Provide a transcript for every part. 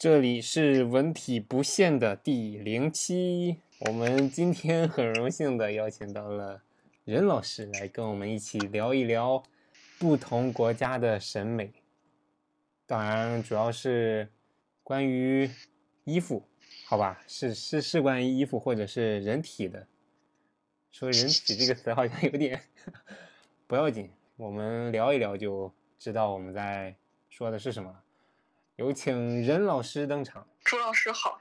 这里是文体不限的第零期，我们今天很荣幸的邀请到了任老师来跟我们一起聊一聊不同国家的审美，当然主要是关于衣服，好吧？是是是关于衣服或者是人体的。说人体这个词好像有点 不要紧，我们聊一聊就知道我们在说的是什么了。有请任老师登场。朱老师好。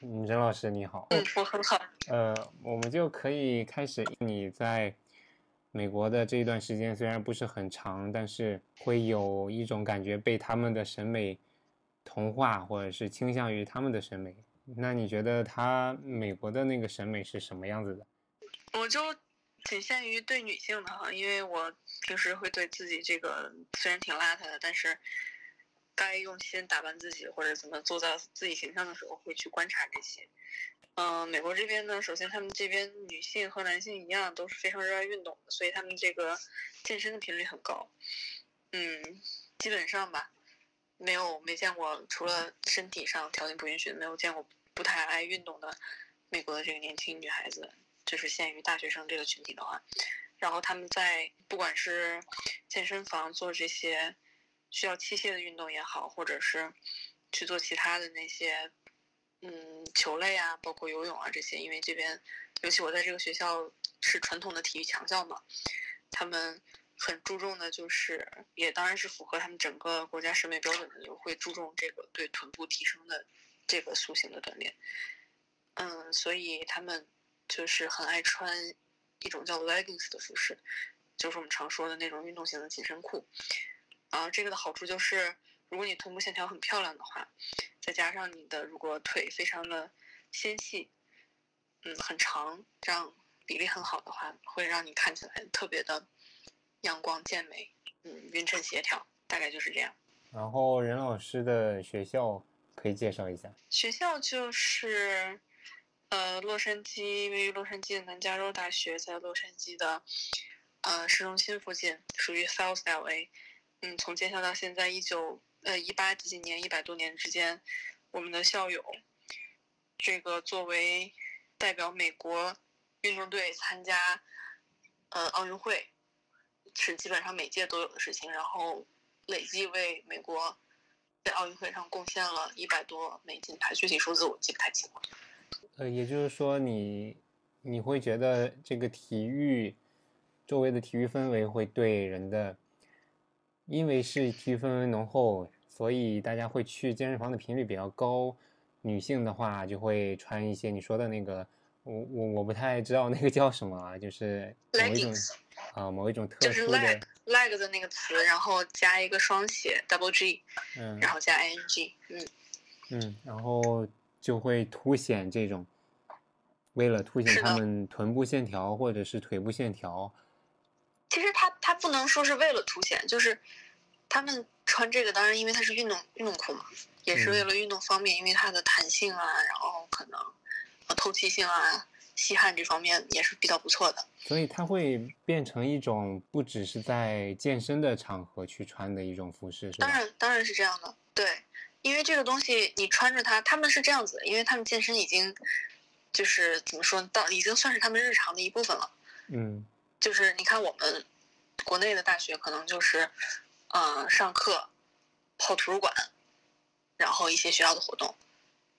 嗯，任老师你好。嗯，我很好。呃，我们就可以开始。你在美国的这一段时间虽然不是很长，但是会有一种感觉被他们的审美同化，或者是倾向于他们的审美。那你觉得他美国的那个审美是什么样子的？我就仅限于对女性的哈，因为我平时会对自己这个虽然挺邋遢的，但是。该用心打扮自己或者怎么做到自己形象的时候，会去观察这些。嗯，美国这边呢，首先他们这边女性和男性一样都是非常热爱运动的，所以他们这个健身的频率很高。嗯，基本上吧，没有没见过除了身体上条件不允许，没有见过不太爱运动的美国的这个年轻女孩子，就是限于大学生这个群体的话，然后他们在不管是健身房做这些。需要器械的运动也好，或者是去做其他的那些，嗯，球类啊，包括游泳啊这些，因为这边，尤其我在这个学校是传统的体育强校嘛，他们很注重的就是，也当然是符合他们整个国家审美标准的，就会注重这个对臀部提升的这个塑形的锻炼。嗯，所以他们就是很爱穿一种叫 leggings 的服饰，就是我们常说的那种运动型的紧身裤。啊，这个的好处就是，如果你臀部线条很漂亮的话，再加上你的如果腿非常的纤细，嗯，很长，这样比例很好的话，会让你看起来特别的阳光健美，嗯，匀称协调，大概就是这样。然后任老师的学校可以介绍一下？学校就是，呃，洛杉矶位于洛杉矶的南加州大学，在洛杉矶的呃市中心附近，属于 South LA。嗯，从建校到现在一九呃一八几几年一百多年之间，我们的校友，这个作为代表美国运动队参加呃奥运会，是基本上每届都有的事情。然后累计为美国在奥运会上贡献了一百多枚金牌，具体数字我记不太清了。呃，也就是说，你你会觉得这个体育周围的体育氛围会对人的。因为是体育氛围浓厚，所以大家会去健身房的频率比较高。女性的话就会穿一些你说的那个，我我我不太知道那个叫什么啊，就是某一种啊某一种特殊的 leg leg 的那个词，然后加一个双写 double g，嗯，然后加 i n g，嗯嗯，然后就会凸显这种，为了凸显他们臀部线条或者是腿部线条。其实它它不能说是为了凸显，就是他们穿这个，当然因为它是运动运动裤嘛，也是为了运动方便，因为它的弹性啊，然后可能透气性啊、吸汗这方面也是比较不错的。所以它会变成一种不只是在健身的场合去穿的一种服饰，是吧？当然，当然是这样的。对，因为这个东西你穿着它，他们是这样子，因为他们健身已经就是怎么说到已经算是他们日常的一部分了。嗯。就是你看，我们国内的大学可能就是，呃，上课泡图书馆，然后一些学校的活动，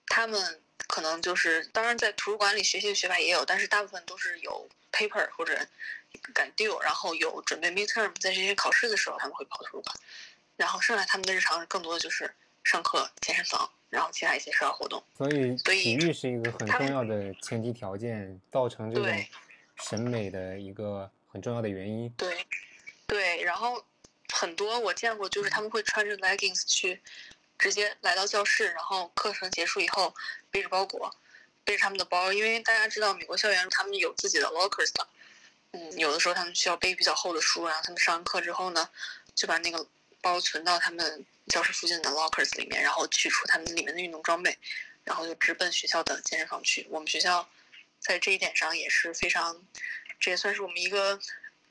他们可能就是，当然在图书馆里学习的学霸也有，但是大部分都是有 paper 或者赶 due，然后有准备 midterm，在这些考试的时候他们会跑图书馆，然后剩下他们的日常更多的就是上课、健身房，然后其他一些社交活动。所以体育是一个很重要的前提条件，造成这种。审美的一个很重要的原因。对，对，然后很多我见过，就是他们会穿着 leggings 去，直接来到教室，然后课程结束以后背着包裹，背着他们的包，因为大家知道美国校园他们有自己的 lockers 的，嗯，有的时候他们需要背比较厚的书，然后他们上完课之后呢，就把那个包存到他们教室附近的 lockers 里面，然后取出他们里面的运动装备，然后就直奔学校的健身房去。我们学校。在这一点上也是非常，这也算是我们一个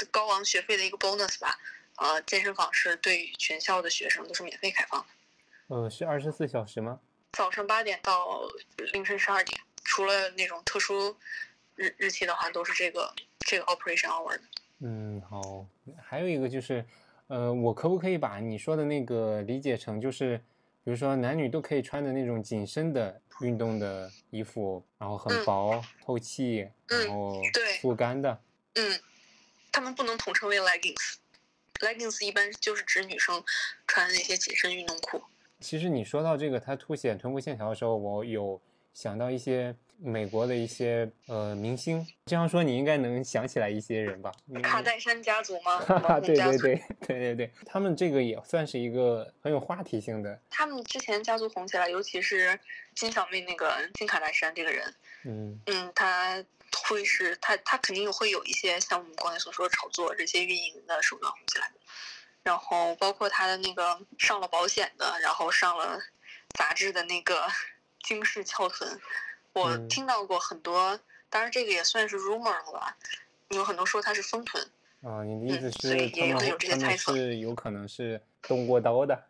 高昂学费的一个 bonus 吧。呃，健身房是对全校的学生都是免费开放的。呃，是二十四小时吗？早上八点到凌晨十二点，除了那种特殊日日期的话，都是这个这个 operation hour 的。嗯，好。还有一个就是，呃，我可不可以把你说的那个理解成就是，比如说男女都可以穿的那种紧身的运动的衣服，然后很嗯薄、透气，然嗯后对速干的。嗯，他们不能统称为 leggings。Leggings 一般就是指女生穿的那些紧身运动裤。其实你说到这个，它凸显臀部线条的时候，我有想到一些美国的一些呃明星。这样说你应该能想起来一些人吧？卡戴珊家族吗？对对对对对对，他们这个也算是一个很有话题性的。他们之前家族红起来，尤其是金小妹那个金卡戴珊这个人，嗯嗯，他会是他他肯定会有一些像我们刚才所说的炒作这些运营的手段红起来的，然后包括他的那个上了保险的，然后上了杂志的那个 惊世翘臀，我嗯。听到过很多，当然这个也算是 rumor 了吧，有很多说他是丰臀，啊，你的意思是他们有这些他们猜测。是有可能是动过刀的？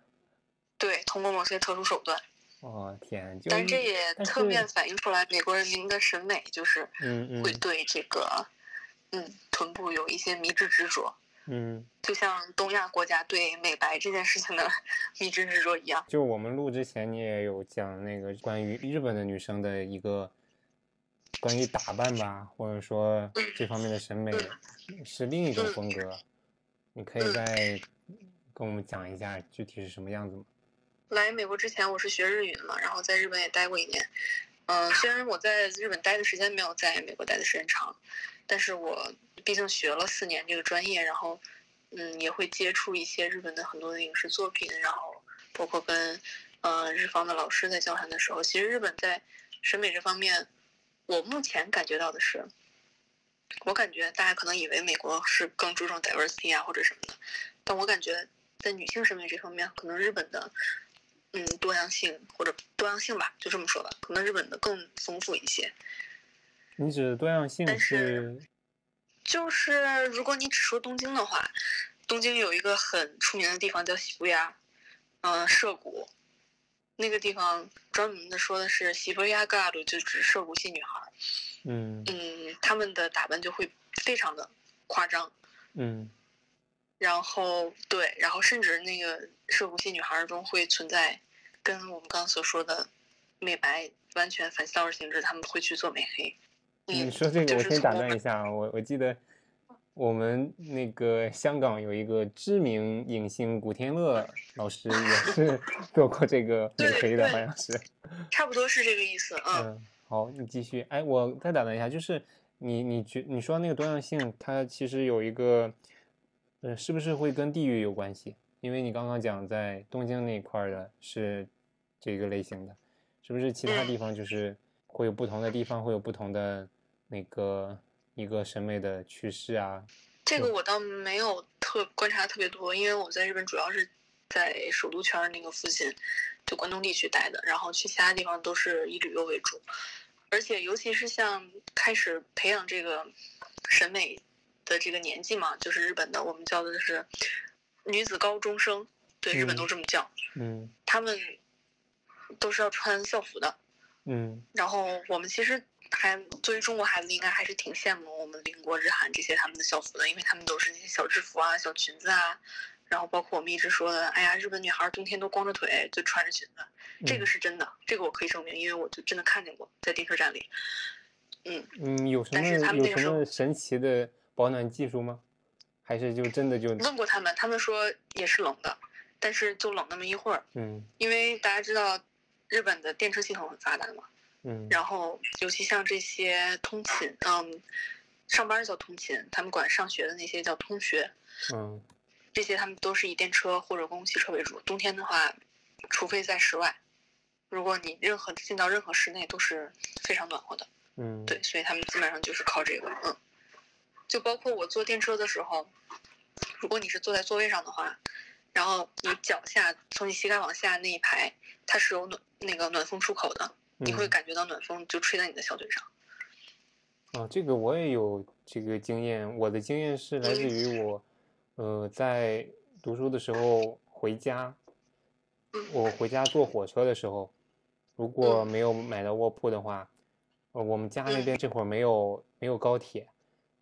对，通过某些特殊手段，哦天，就但是这也侧面反映出来美国人民的审美就是嗯嗯会对这个嗯臀部有一些迷之执着。嗯，就像东亚国家对美白这件事情的 迷之执着一样。就我们录之前你也有讲那个关于日本的女生的一个关于打扮吧，或者说这方面的审美是另一种风格，你可以嗯再跟我们讲一下具体是什么样子吗？来美国之前，我是学日语的嘛，然后在日本也待过一年。嗯、虽然我在日本待的时间没有在美国待的时间长，但是我毕竟学了四年这个专业，然后嗯也会接触一些日本的很多的影视作品，然后包括跟呃日方的老师在交谈的时候，其实日本在审美这方面，我目前感觉到的是，我感觉大家可能以为美国是更注重 diversity 啊或者什么的，但我感觉在女性审美这方面，可能日本的嗯多样性或者多样性吧，就这么说吧，可能日本的更丰富一些。你指的多样性但是是就是如果你只说东京的话，东京有一个很出名的地方叫喜布亚，嗯、涉谷，那个地方专门的说的是喜布亚 girl，就指涉谷系女孩。嗯嗯，她们的打扮就会非常的夸张，嗯然后对，然后甚至那个涉谷系女孩儿中会存在跟我们刚刚所说的美白完全反其道而行之，他们会去做美黑。嗯，你说这个，我先打断一下啊，我我记得我们那个香港有一个知名影星古天乐老师也是 做过这个美黑的，好像是。差不多是这个意思，啊。嗯，好，你继续。哎，我再打断一下，就是你你觉你说那个多样性，它其实有一个，呃，是不是会跟地域有关系？因为你刚刚讲在东京那一块儿的是这个类型的，是不是其他地嗯方就是会有不同的地方会有不同的那个一个审美的趋势啊？这个我倒没有特观察特别多，因为我在日本主要是在首都圈儿那个附近，就关东地区待的，然后去其他地方都是以旅游为主，而且尤其是像开始培养这个审美的这个年纪嘛，就是日本的我们叫的是女子高中生，对，日本嗯都这么叫，嗯。他们都是要穿校服的，嗯。然后我们其实还作为中国孩子，应该还是挺羡慕我们邻国日韩这些他们的校服的，因为他们都是那些小制服啊、小裙子啊，然后包括我们一直说的，哎呀，日本女孩冬天都光着腿，就穿着裙子，这个嗯是真的，这个我可以证明，因为我就真的看见过在电车站里。嗯，嗯，有什么但是他们那有什么神奇的保暖技术吗？还是就真的就问过他们，他们说也是冷的，但是就冷那么一会儿，嗯因为大家知道日本的电车系统很发达嘛，嗯然后尤其像这些通勤，嗯，上班叫通勤，他们管上学的那些叫通学，嗯这些他们都是以电车或者公共汽车为主。冬天的话，除非在室外，如果你任何进到任何室内都是非常暖和的。嗯对，所以他们基本上就是靠这个，嗯，就包括我坐电车的时候，如果你是坐在座位上的话，然后你脚下从你膝盖往下那一排，它是有暖那个暖风出口的，你会嗯感觉到暖风就吹在你的小腿上。哦，这个我也有这个经验。我的经验是来自于我，呃，在读书的时候回家，我回家坐火车的时候，如果没有买到卧铺的话，呃，我们家那边这会儿没有没有高铁，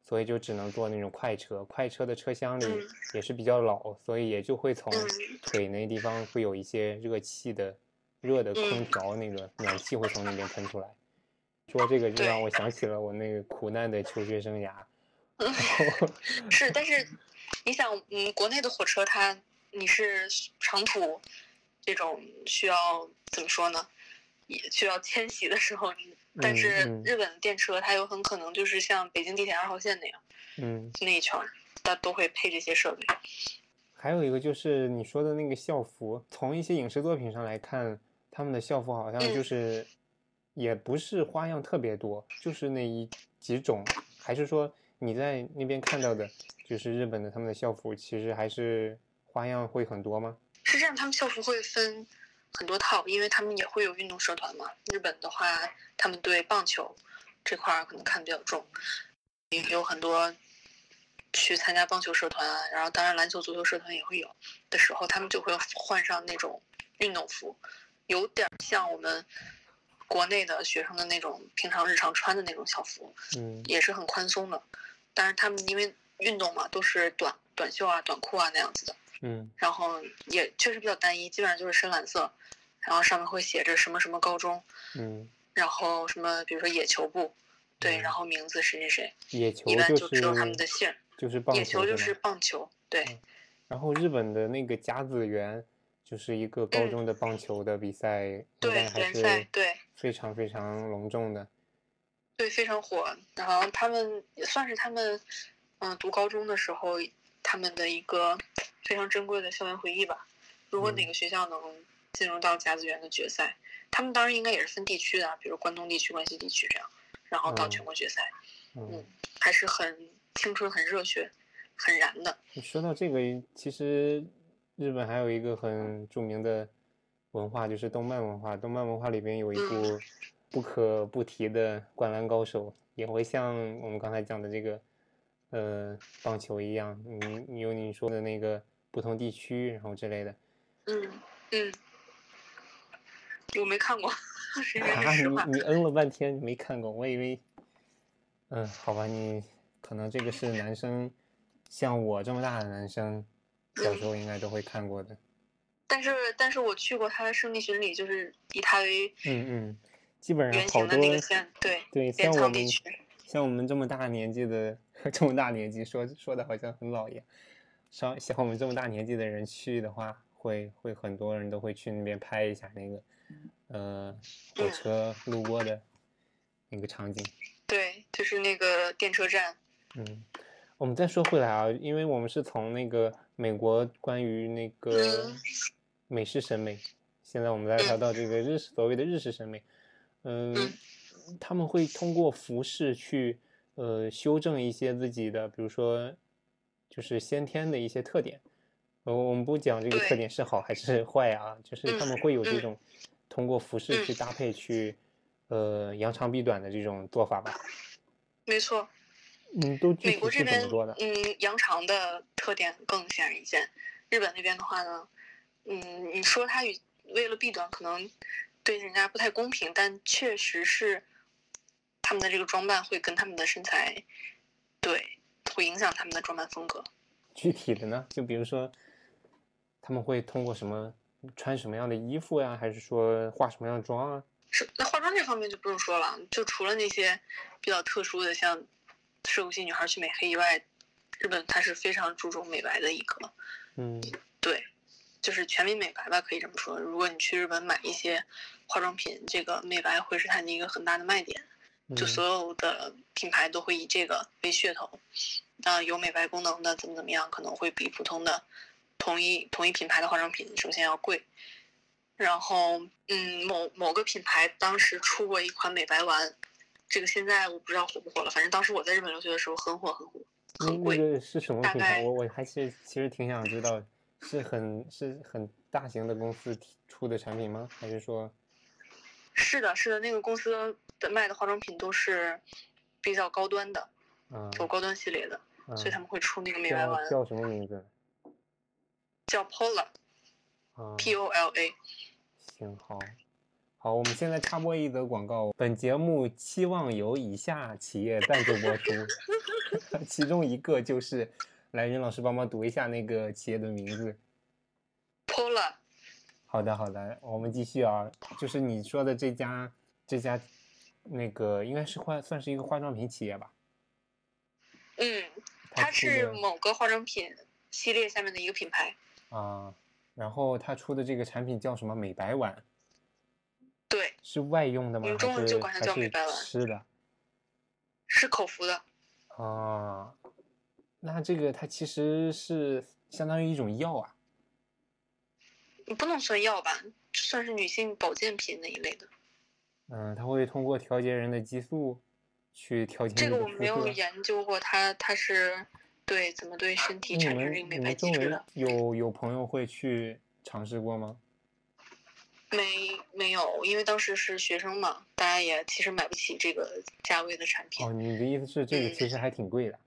所以就只能坐那种快车。快车的车厢里也是比较老，所以也就会从腿那地方会有一些热气的热的空调，那个暖气会从那边喷出来。说这个就让我想起了我那个苦难的求学生涯。是，但是你想，嗯，国内的火车它你是长途这种需要怎么说呢？也需要迁徙的时候，但是日本的电车它有很可能就是像北京地铁二号线那样，嗯，那一圈它都会配这些设备。还有一个就是你说的那个校服，从一些影视作品上来看，他们的校服好像就是。也不是花样特别多，就是那一几种，还是说你在那边看到的，就是日本的他们的校服，其实还是花样会很多吗？是这样，他们校服会分很多套，因为他们也会有运动社团嘛。日本的话，他们对棒球这块儿可能看的比较重，也有很多去参加棒球社团啊，然后当然篮球、足球社团也会有的时候，他们就会换上那种运动服，有点像我们。国内的学生的那种平常日常穿的那种校服，嗯，也是很宽松的。但是他们因为运动嘛，都是短短袖啊、短裤啊那样子的，嗯，然后也确实比较单一，基本上就是深蓝色，然后上面会写着什么什么高中，嗯，然后什么比如说野球部，对，然后名字谁谁谁，野球一般就知道他们的姓，就是棒球，野球就是棒球，对。然后日本的那个甲子园。就是一个高中的棒球的比赛，应该还是对非常非常隆重的，对，非常火。然后他们也算是他们，嗯，读高中的时候他们的一个非常珍贵的校园回忆吧。如果哪个学校能进入到甲子园的决赛，他们当然应该也是分地区的，比如关东地区、关西地区这样，然后到全国决赛，嗯，还是很青春、很热血、很燃的。你说到这个，其实。日本还有一个很著名的文化，就是动漫文化。动漫文化里边有一部不可不提的《灌篮高手》，也会像我们刚才讲的这个，呃，棒球一样，你有你说的那个不同地区，然后之类的。嗯嗯，我没看过。啊，你你嗯了半天没看过，我以为，嗯，好吧，你可能这个是男生，像我这么大的男生。小时候应该都会看过的，但是但是我去过他的圣地巡礼，就是以他为嗯嗯，基本上好多对对，像我们像我们这么大年纪的 这么大年纪说说的好像很老一样，像像我们这么大年纪的人去的话，会会很多人都会去那边拍一下那个呃火车路过的那个场景，对，就是那个电车站，嗯。我们再说回来啊，因为我们是从那个美国关于那个美式审美，现在我们来聊到这个日式所谓的日式审美，嗯，他们会通过服饰去呃修正一些自己的，比如说就是先天的一些特点，呃，我们不讲这个特点是好还是坏啊，就是他们会有这种通过服饰去搭配去呃扬长避短的这种做法吧？没错。嗯，都美国这边嗯，扬长的特点更显而易见。日本那边的话呢，嗯，你说他与为了避短，可能对人家不太公平，但确实是他们的这个装扮会跟他们的身材，对，会影响他们的装扮风格。具体的呢，就比如说他们会通过什么穿什么样的衣服呀，还是说化什么样的妆啊？是，那化妆这方面就不用说了，就除了那些比较特殊的，像。社会系女孩去美黑以外，日本它是非常注重美白的一个，嗯，对，就是全民美白吧，可以这么说。如果你去日本买一些化妆品，这个美白会是它的一个很大的卖点，就所有的品牌都会以这个为噱头。啊，有美白功能的怎么怎么样，可能会比普通的同一同一品牌的化妆品首先要贵。然后，嗯，某某个品牌当时出过一款美白丸。这个现在我不知道火不火了，反正当时我在日本留学的时候很火很火，很贵。那个是什么品牌？我我还是其实挺想知道，是很是很大型的公司出的产品吗？还是说？是的，是的，那个公司的卖的化妆品都是比较高端的，走高端系列的，所以他们会出那个美白丸。叫什么名字？叫 Pola。啊，P O L A。行好，好，我们现在插播一则广告。本节目期望由以下企业赞助播出，其中一个就是，来任老师帮忙读一下那个企业的名字。Pola，好的，好的，我们继续啊，就是你说的这家这家那个应该是化算是一个化妆品企业吧？嗯，它是某个化妆品系列下面的一个品牌。啊，然后他出的这个产品叫什么？美白碗，对，是外用的吗？我们中文就管它叫美白碗吃的？是口服的。啊，那这个它其实是相当于一种药啊。你不能算药吧，算是女性保健品那一类的。嗯，它会通过调节人的激素去调节这个我没有。研究过它，它是对怎么对身体产生这个美白们周围机制的。有有朋友会去尝试过吗？没没有，因为当时是学生嘛，大家也其实买不起这个价位的产品，哦，你的意思是这个嗯其实还挺贵的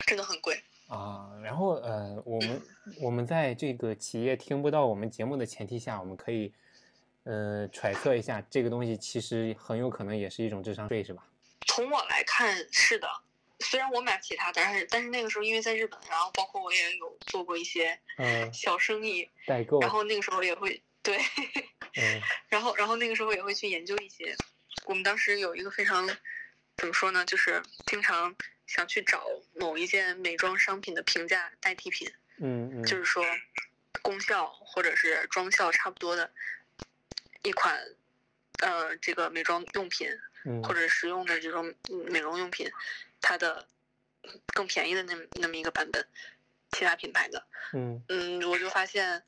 真的很贵。啊？然后呃，我们嗯 我们在这个企业听不到我们节目的前提下，我们可以呃揣测一下，这个东西其实很有可能也是一种智商税，是吧？从我来看是的，虽然我买不起它，但是但是那个时候因为在日本，然后包括我也有做过一些嗯，小生意，代购，然后那个时候也会对，嗯。然后然后那个时候也会去研究一些。我们当时有一个非常怎么说呢，就是经常想去找某一件美妆商品的平价代替品，嗯嗯，就是说功效或者是妆效差不多的一款呃这个美妆用品嗯。或者实用的这种嗯美容用品，它的更便宜的那那么一个版本，其他品牌的，嗯嗯，我就发现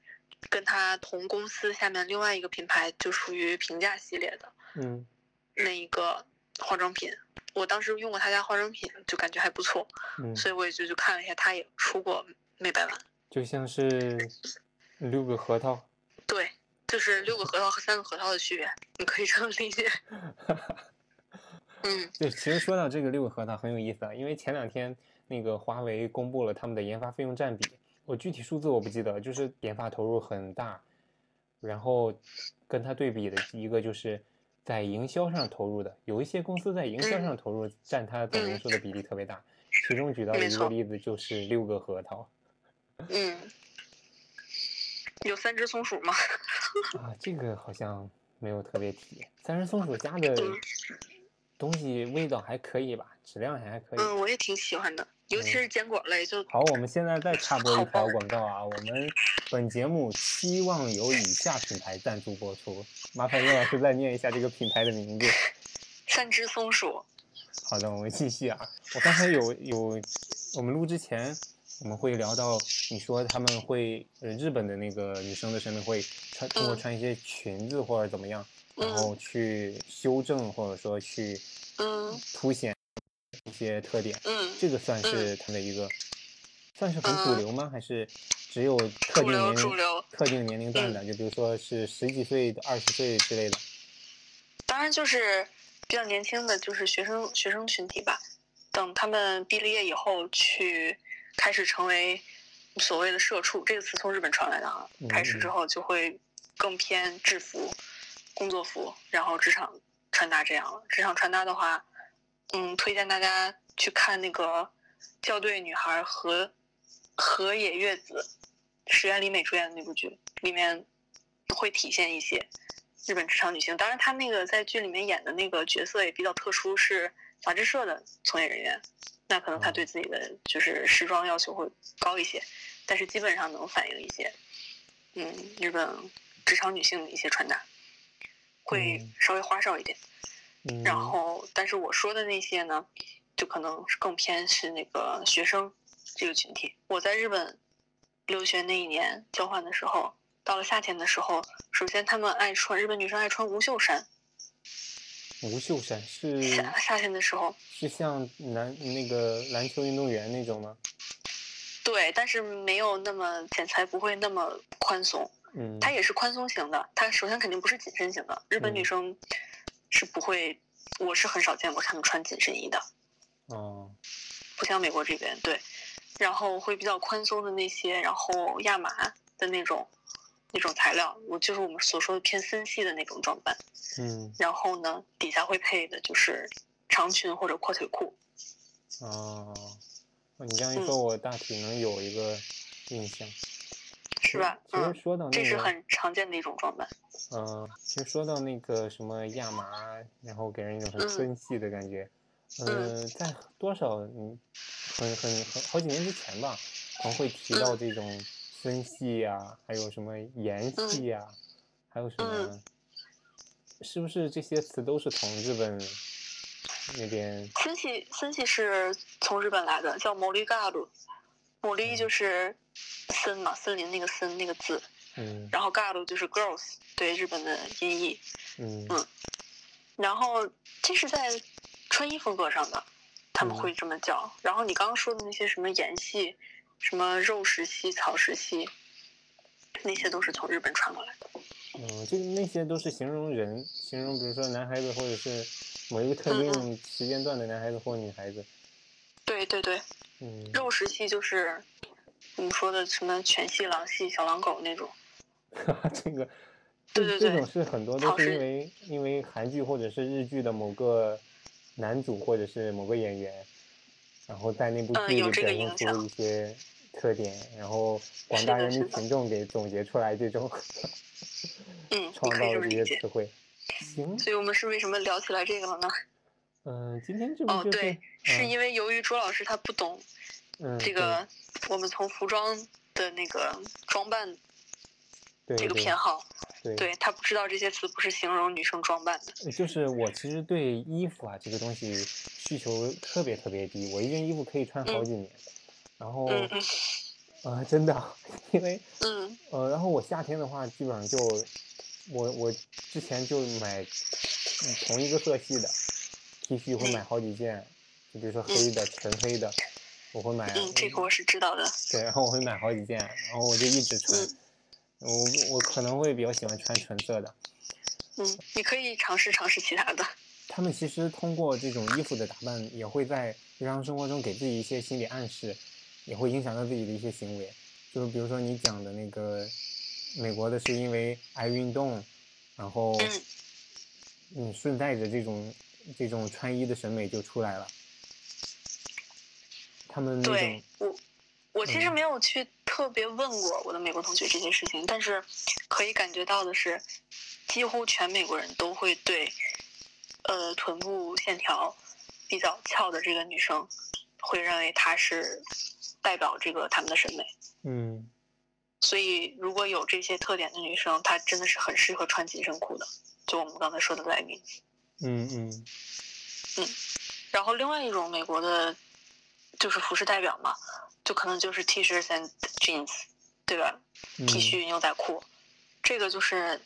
跟它同公司下面另外一个品牌就属于平价系列的嗯那一个化妆品，我当时用过他家化妆品，就感觉还不错，嗯，所以我也就去看了一下，他也出过美白丸。就像是六个核桃。对，就是六个核桃和三个核桃的区别，你可以这么理解。嗯。对，其实说到这个六个核桃很有意思啊，因为前两天那个华为公布了他们的研发费用占比，我具体数字我不记得，就是研发投入很大，然后跟它对比的一个就是在营销上投入的，有一些公司在营销上投入占它总营收的比例特别大，其中举到的一个例子就是六个核桃。嗯，有三只松鼠吗？啊，这个好像没有特别提，三只松鼠家的嗯东西味道还可以吧，质量还还可以。嗯，我也挺喜欢的，尤其是坚果类，就好，我们现在再插播一条广告啊！我们本节目希望有以下品牌赞助播出，麻烦叶老师再念一下这个品牌的名字。三只松鼠。好的，我们继续啊。我刚才有有，我们录之前我们会聊到，你说他们会呃日本的那个女生的审美会穿通过嗯穿一些裙子或者怎么样，然嗯后去修正或者说去嗯凸显一些特点。嗯，这个算是他的一个，算是很主流吗？还是只有特定年龄、主流。特定年龄段的？就比如说是十几岁的、二十岁之类的。当然就是比较年轻的，就是学生学生群体吧。等他们毕了业以后，去开始成为所谓的社畜，这个词从日本传来的哈嗯。开始之后就会更偏制服、工作服，然后职场穿搭这样了。职场穿搭的话，嗯，推荐大家去看那个《校对女孩》和河野月子石原里美主演的那部剧，里面会体现一些日本职场女性。当然，她那个在剧里面演的那个角色也比较特殊，是杂志社的从业人员，那可能她对自己的就是时装要求会高一些，但是基本上能反映一些，嗯，日本职场女性的一些穿搭，会嗯稍微花哨一点。嗯，然后，但是我说的那些呢，就可能是更偏是那个学生这个群体。我在日本留学那一年交换的时候，到了夏天的时候，首先他们爱穿日本女生爱穿无袖衫，无袖衫是夏夏天的时候，是像篮那个篮球运动员那种吗？对，但是没有那么剪裁不会那么宽松，嗯，它也是宽松型的。它首先肯定不是紧身型的，日本女嗯生是不会，我是很少见过她们穿紧身衣的。哦，不像美国这边对，然后会比较宽松的那些，然后亚麻的那种那种材料，我就是我们所说的偏森系的那种装扮。嗯，然后呢，底下会配的就是长裙或者阔腿裤。哦，哦你这样一嗯说，我大体能有一个印象。是吧？其实嗯，说到那个，这是很常见的一种装扮。嗯，其实说到那个什么亚麻，然后给人一种很嗯森系的感觉。呃，在多少嗯很很很好几年之前吧，可能会提到嗯这种森系呀、还有什么盐系呀、还有什么嗯，是不是这些词都是从日本那边？森系森系是从日本来的，叫摩利嘎鲁。摩利就是森嘛，森林那个森那个字，嗯然后嘎鲁就是 girls，对日本的音译。嗯嗯然后这是在穿衣风格上的，他们嗯会这么叫。然后你刚刚说的那些什么盐系、什么肉食系、草食系，那些都是从日本传过来的。嗯，就那些都是形容人，形容比如说男孩子或者是某一个特嗯定时间段的男孩子或女孩子。对对对，嗯，肉食系就是我们说的什么犬系、狼系、小狼狗那种。这个，对对对这这种是很多都是因为因为韩剧或者是日剧的某个男主或者是某个演员，然后在那部剧里表现出一些特点，然后广大人民群众给总结出来这种嗯，创造的这些词。汇。行，所以我们是为什么聊起来这个了呢？嗯、今天这不哦，就是、对，是嗯因为由于朱老师他不懂嗯这个，我们从服装的那个装扮这个偏好，对对他不知道这些词不是形容女生装扮的。呃就是我其实对衣服啊这个东西需求特别特别低，我一件衣服可以穿好嗯几年，然后嗯嗯呃真的，因为嗯呃然后我夏天的话基本上就我我之前就买嗯同一个色系的 T 恤会买嗯好几件，就比如说黑的、纯黑的，我会买，嗯，这个我是知道的。对，然后我会买好几件，然后我就一直穿，嗯我我可能会比较喜欢穿纯色的。嗯，你可以尝试尝试其他的。他们其实通过这种衣服的打扮，也会在日常生活中给自己一些心理暗示，也会影响到自己的一些行为。就是比如说你讲的那个，美国的是因为爱运动，然后嗯嗯顺带着这种这种穿衣的审美就出来了。他们那对我，我其实嗯没有去特别问过我的美国同学这些事情，但是可以感觉到的是，几乎全美国人都会对，呃，臀部线条比较翘的这个女生，会认为她是代表这个他们的审美。嗯所以，如果有这些特点的女生，她真的是很适合穿紧身裤的。就我们刚才说的 leggings。嗯嗯嗯然后另外一种美国的，就是服饰代表嘛，就可能就是 T-shirts and jeans，对吧嗯？T 恤、牛仔裤，这个就是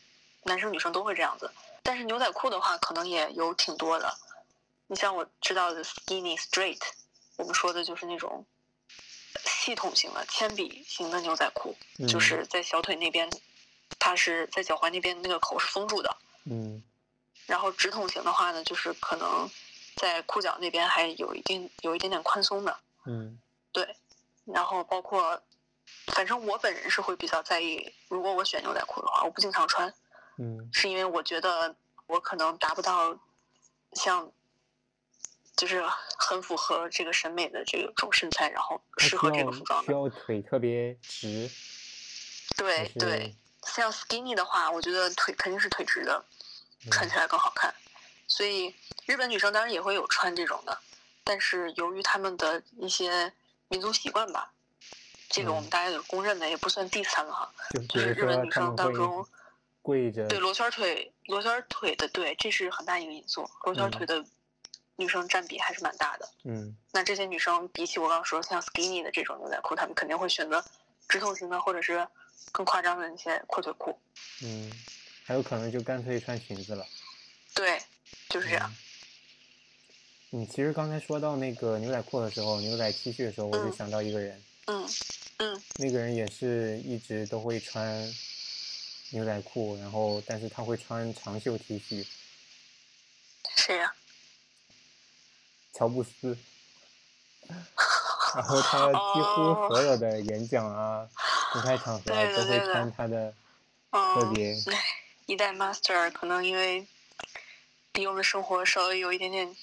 男生女生都会这样子。但是牛仔裤的话，可能也有挺多的。你像我知道的 skinny straight，我们说的就是那种系统型的铅笔型的牛仔裤，嗯就是在小腿那边，它是在脚踝那边那个口是封住的。嗯然后直筒型的话呢，就是可能在裤脚那边还有一定有一点点宽松的，嗯对。然后包括，反正我本人是会比较在意，如果我选牛仔裤的话，我不经常穿，嗯是因为我觉得我可能达不到像，就是很符合这个审美的这种身材，然后适合这个服装的。需要腿特别直，对对，像 skinny 的话，我觉得腿肯定是腿直的，穿起来更好看。所以日本女生当然也会有穿这种的，但是由于她们的一些民族习惯吧，这个我们嗯大家也公认的，也不算第三了哈。就是日本女生当中，跪着，对罗圈腿，罗圈腿的对，这是很大一个因素。罗圈腿的女生占比还是蛮大的。嗯那这些女生比起我刚刚说像 skinny 的这种牛仔裤，她们肯定会选择直筒型的，或者是更夸张的那些阔腿裤。嗯，还有可能就干脆穿裙子了。对，就是这样。嗯你其实刚才说到那个牛仔裤的时候，牛仔 T 恤的时候，我就嗯想到一个人，嗯嗯那个人也是一直都会穿牛仔裤，然后但是他会穿长袖 T 恤，谁呀、乔布斯。然后他几乎哦所有的演讲啊、公开场合啊都会穿他的嗯，特别唉，一代 master 可能因为离我们生活稍微有一点点，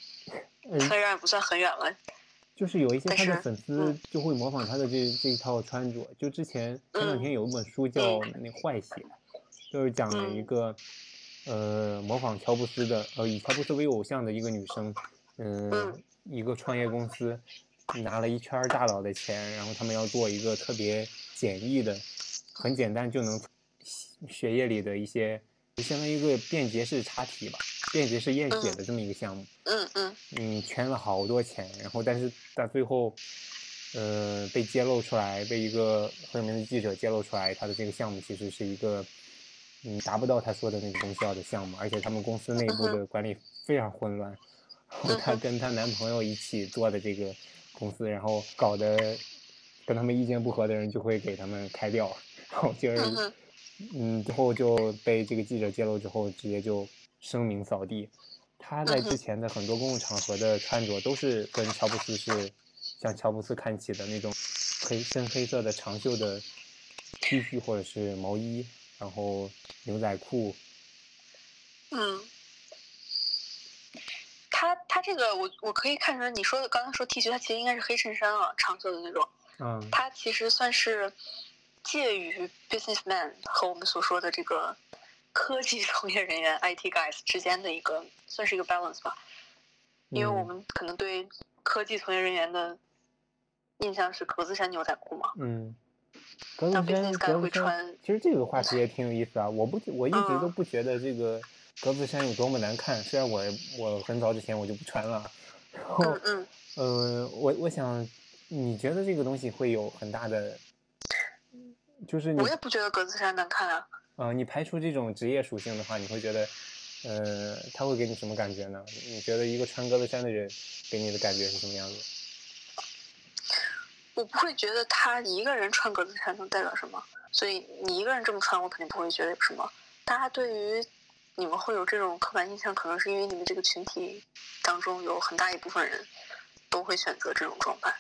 嗯。虽然也不算很远了。就是有一些他的粉丝嗯就会模仿他的这这一套穿着。就之前前两嗯天有一本书叫《那坏血》，就是讲了一嗯。个呃模仿乔布斯的呃以乔布斯为偶像的一个女生，嗯、嗯一个创业公司拿了一圈大佬的钱，然后他们要做一个特别简易的、很简单就能血液里的一些，就相当于一个便捷式插体吧，便捷式验血的这么一个项目。嗯嗯。嗯，圈了好多钱，然后但是到最后，呃，被揭露出来，被一个很有名的记者揭露出来，他的这个项目其实是一个，嗯，达不到他说的那个功效的项目，而且他们公司内部的管理非常混乱，然后她跟她男朋友一起做的这个公司，然后搞得跟他们意见不合的人就会给他们开掉，然后就是嗯之后就被这个记者揭露之后，直接就声名扫地。他在之前的很多公共场合的穿着都是跟乔布斯是向乔布斯看齐的那种黑深黑色的长袖的 T 恤或者是毛衣，然后牛仔裤。嗯。他他这个我我可以看出来，你说的刚刚说 T 恤，他其实应该是黑衬衫啊，长袖的那种。嗯他其实算是介于 businessman 和我们所说的这个科技从业人员 IT guys 之间的一个，算是一个 balance 吧。因为我嗯们可能对科技从业人员的印象是格子衫牛仔裤嘛，嗯，格子那衫 business guy 格子衫会穿，其实这个话题也挺有意思啊。我不我一直都嗯不觉得这个格子衫有多么难看，虽然我我很早之前我就不穿了，然后。嗯嗯，呃，我我想，你觉得这个东西会有很大的，就是你我也不觉得格子衫难看啊。呃，你排除这种职业属性的话，你会觉得，呃，他会给你什么感觉呢？你觉得一个穿格子衫的人给你的感觉是什么样子？我不会觉得他一个人穿格子衫能代表什么，所以你一个人这么穿，我肯定不会觉得有什么。大家对于你们会有这种刻板印象，可能是因为你们这个群体当中有很大一部分人都会选择这种装扮，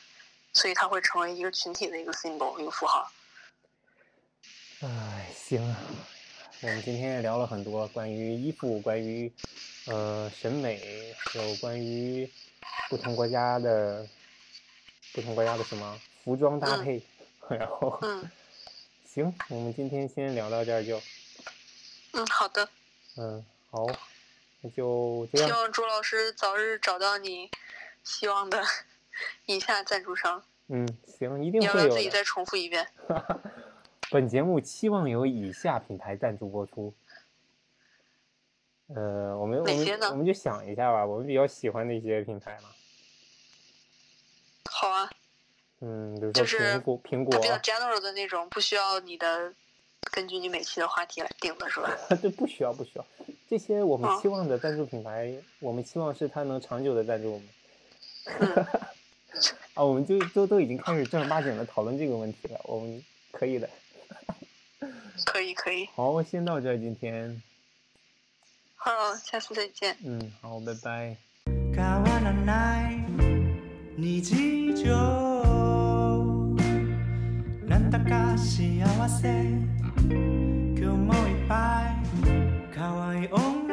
所以它会成为一个群体的一个 symbol 一个符号。哎，行啊，我们今天也聊了很多关于衣服，关于呃审美，还有关于不同国家的不同国家的什么服装搭嗯配，然后嗯 行，我们今天先聊到这儿就，嗯，好的，嗯，好，那就这样希，望朱老师早日找到你希望的 以下赞助商。嗯，行，一定你要不。要自己再重复一遍？本节目期望由以下品牌赞助播出。呃，我们我们我们就想一下吧，我们比较喜欢的一些品牌嘛，好啊，嗯，比如说是苹果、苹果比较 general 的那种，不需要你的根据你每期的话题来定的是吧？这不需要不需要，这些我们哦期望的赞助品牌，我们期望是它能长久的赞助我们。嗯 啊，我们就都都已经开始正儿八经的讨论这个问题了，我们可以的。可以可以，好，先到这儿，今天，好，下次再见。嗯，好，拜拜。変わらない日常なんだか幸せ今日もいっぱい可愛い女